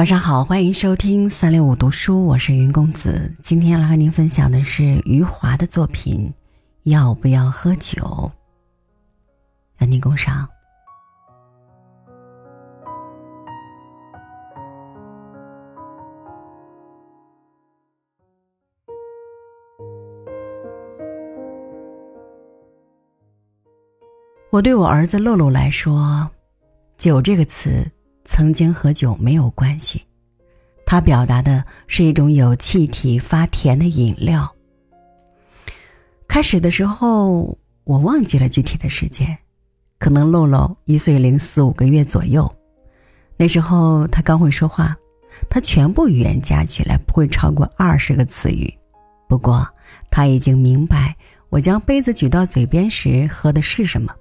晚上好，欢迎收听三六五读书，我是云公子。今天来和您分享的是余华的作品《要不要喝酒》，让您共赏。我对我儿子露露来说，“酒”这个词。曾经和酒没有关系，它表达的是一种有气体、发甜的饮料。开始的时候，我忘记了具体的时间，可能露露一岁零四五个月左右，那时候他刚会说话，他全部语言加起来不会超过二十个词语。不过他已经明白我将杯子举到嘴边时喝的是什么，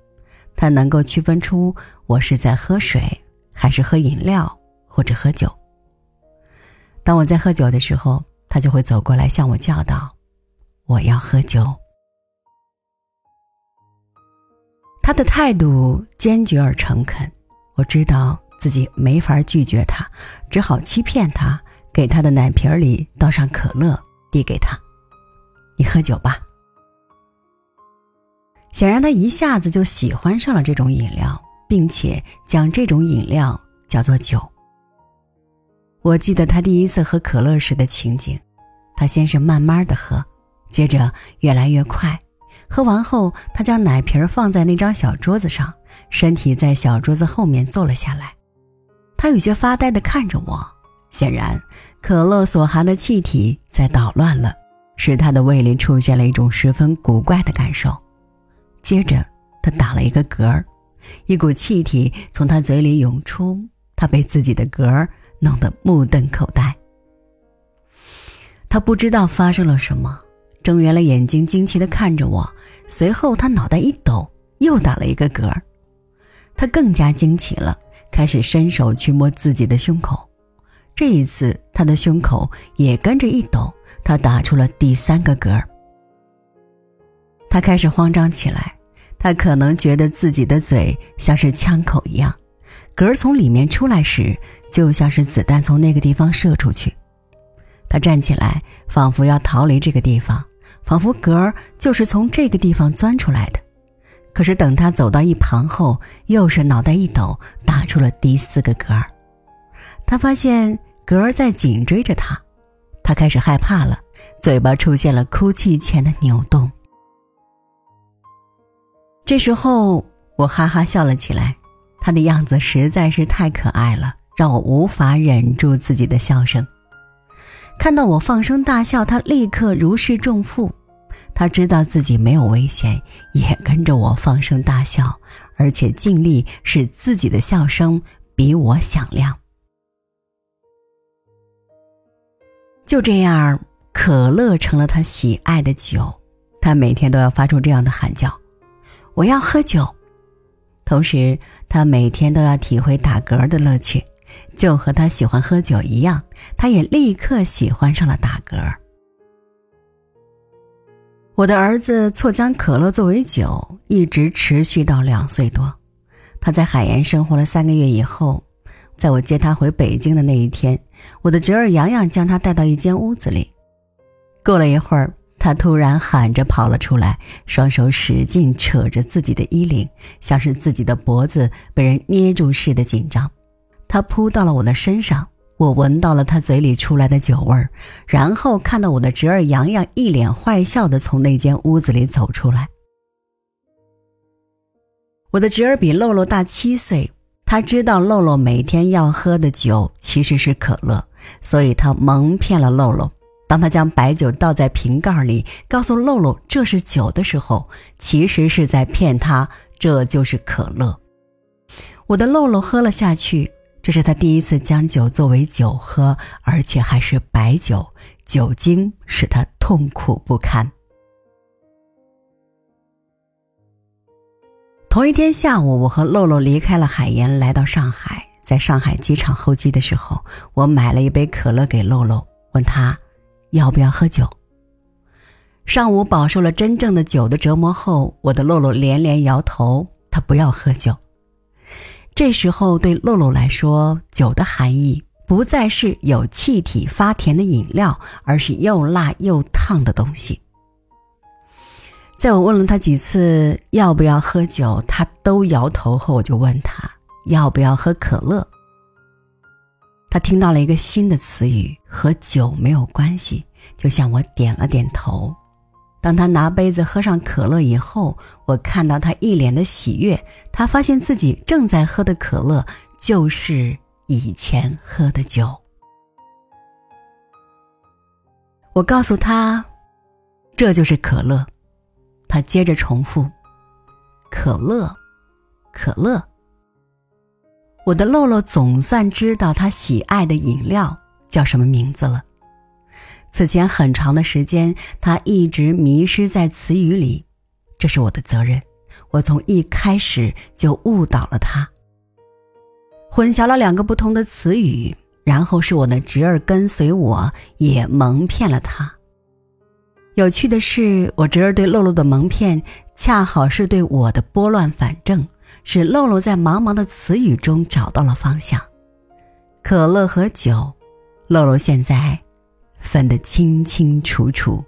他能够区分出我是在喝水。还是喝饮料或者喝酒。当我在喝酒的时候，他就会走过来向我叫道：“我要喝酒。”他的态度坚决而诚恳，我知道自己没法拒绝他，只好欺骗他，给他的奶瓶里倒上可乐，递给他：“你喝酒吧。”显然，他一下子就喜欢上了这种饮料。并且将这种饮料叫做酒。我记得他第一次喝可乐时的情景，他先是慢慢的喝，接着越来越快。喝完后，他将奶瓶放在那张小桌子上，身体在小桌子后面坐了下来。他有些发呆的看着我，显然可乐所含的气体在捣乱了，使他的胃里出现了一种十分古怪的感受。接着，他打了一个嗝儿。一股气体从他嘴里涌出，他被自己的嗝弄得目瞪口呆。他不知道发生了什么，睁圆了眼睛，惊奇地看着我。随后，他脑袋一抖，又打了一个嗝。他更加惊奇了，开始伸手去摸自己的胸口。这一次，他的胸口也跟着一抖，他打出了第三个嗝。他开始慌张起来。他可能觉得自己的嘴像是枪口一样，嗝儿从里面出来时，就像是子弹从那个地方射出去。他站起来，仿佛要逃离这个地方，仿佛嗝儿就是从这个地方钻出来的。可是等他走到一旁后，又是脑袋一抖，打出了第四个嗝儿。他发现嗝儿在紧追着他，他开始害怕了，嘴巴出现了哭泣前的扭动。这时候，我哈哈笑了起来，他的样子实在是太可爱了，让我无法忍住自己的笑声。看到我放声大笑，他立刻如释重负，他知道自己没有危险，也跟着我放声大笑，而且尽力使自己的笑声比我响亮。就这样，可乐成了他喜爱的酒，他每天都要发出这样的喊叫。我要喝酒，同时他每天都要体会打嗝的乐趣，就和他喜欢喝酒一样，他也立刻喜欢上了打嗝。我的儿子错将可乐作为酒，一直持续到两岁多。他在海盐生活了三个月以后，在我接他回北京的那一天，我的侄儿洋洋将他带到一间屋子里。过了一会儿。他突然喊着跑了出来，双手使劲扯着自己的衣领，像是自己的脖子被人捏住似的紧张。他扑到了我的身上，我闻到了他嘴里出来的酒味儿，然后看到我的侄儿洋洋一脸坏笑的从那间屋子里走出来。我的侄儿比露露大七岁，他知道露露每天要喝的酒其实是可乐，所以他蒙骗了露露。当他将白酒倒在瓶盖里，告诉露露这是酒的时候，其实是在骗他，这就是可乐。我的露露喝了下去，这是他第一次将酒作为酒喝，而且还是白酒，酒精使他痛苦不堪。同一天下午，我和露露离开了海盐，来到上海。在上海机场候机的时候，我买了一杯可乐给露露，问他。要不要喝酒？上午饱受了真正的酒的折磨后，我的露露连连摇头，她不要喝酒。这时候对露露来说，酒的含义不再是有气体发甜的饮料，而是又辣又烫的东西。在我问了他几次要不要喝酒，他都摇头后，我就问他要不要喝可乐。他听到了一个新的词语，和酒没有关系，就向我点了点头。当他拿杯子喝上可乐以后，我看到他一脸的喜悦。他发现自己正在喝的可乐就是以前喝的酒。我告诉他，这就是可乐。他接着重复：“可乐，可乐。”我的露露总算知道他喜爱的饮料叫什么名字了。此前很长的时间，他一直迷失在词语里，这是我的责任。我从一开始就误导了他，混淆了两个不同的词语，然后是我的侄儿跟随我，也蒙骗了他。有趣的是，我侄儿对露露的蒙骗，恰好是对我的拨乱反正，使露露在茫茫的词语中找到了方向。可乐和酒，露露现在。分得清清楚楚。